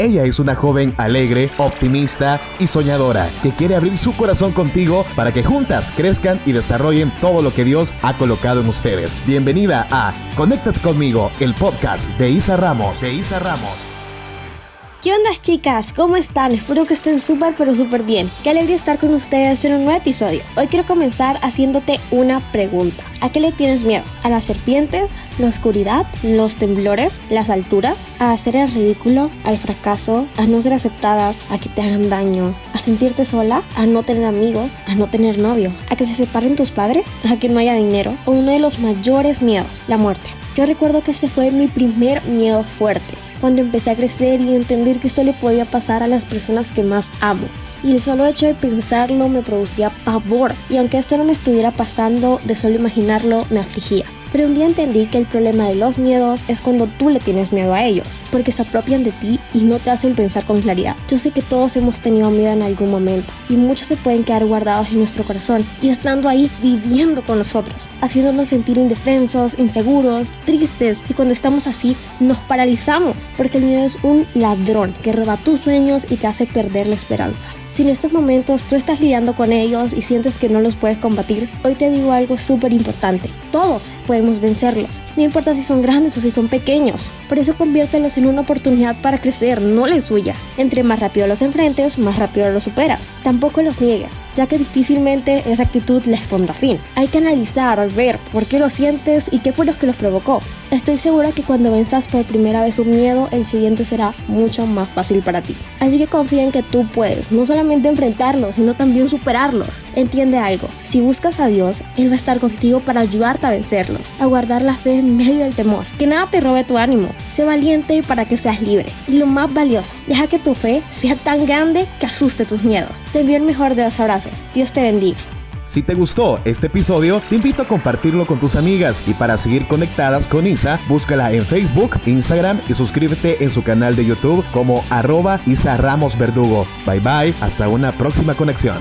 Ella es una joven alegre, optimista y soñadora que quiere abrir su corazón contigo para que juntas crezcan y desarrollen todo lo que Dios ha colocado en ustedes. Bienvenida a Conéctate conmigo, el podcast de Isa Ramos. De Isa Ramos. ¿Qué onda chicas? ¿Cómo están? Espero que estén súper pero súper bien. Qué alegría estar con ustedes en un nuevo episodio. Hoy quiero comenzar haciéndote una pregunta. ¿A qué le tienes miedo? ¿A las serpientes? ¿La oscuridad? ¿Los temblores? ¿Las alturas? ¿A hacer el ridículo? ¿Al fracaso? ¿A no ser aceptadas? ¿A que te hagan daño? ¿A sentirte sola? ¿A no tener amigos? ¿A no tener novio? ¿A que se separen tus padres? ¿A que no haya dinero? ¿O uno de los mayores miedos? La muerte. Yo recuerdo que este fue mi primer miedo fuerte cuando empecé a crecer y entender que esto le podía pasar a las personas que más amo. Y el solo hecho de pensarlo me producía pavor, y aunque esto no me estuviera pasando, de solo imaginarlo me afligía. Pero un día entendí que el problema de los miedos es cuando tú le tienes miedo a ellos, porque se apropian de ti y no te hacen pensar con claridad. Yo sé que todos hemos tenido miedo en algún momento y muchos se pueden quedar guardados en nuestro corazón y estando ahí viviendo con nosotros, haciéndonos sentir indefensos, inseguros, tristes y cuando estamos así nos paralizamos, porque el miedo es un ladrón que roba tus sueños y te hace perder la esperanza. Si en estos momentos tú estás lidiando con ellos y sientes que no los puedes combatir, hoy te digo algo súper importante. Todos vencerlos, no importa si son grandes o si son pequeños. Por eso conviértelos en una oportunidad para crecer, no les huyas. Entre más rápido los enfrentes, más rápido los superas. Tampoco los niegues, ya que difícilmente esa actitud les pondrá fin. Hay que analizar, ver por qué lo sientes y qué fue lo que los provocó. Estoy segura que cuando venzas por primera vez un miedo, el siguiente será mucho más fácil para ti. Así que confía en que tú puedes, no solamente enfrentarlo, sino también superarlo. Entiende algo, si buscas a Dios, Él va a estar contigo para ayudarte a vencerlos, a guardar la fe en medio del temor. Que nada te robe tu ánimo, sé valiente para que seas libre. Y lo más valioso, deja que tu fe sea tan grande que asuste tus miedos. Te envío el mejor de los abrazos. Dios te bendiga. Si te gustó este episodio, te invito a compartirlo con tus amigas y para seguir conectadas con Isa, búscala en Facebook, Instagram y suscríbete en su canal de YouTube como arroba Isa Ramos Verdugo. Bye bye, hasta una próxima conexión.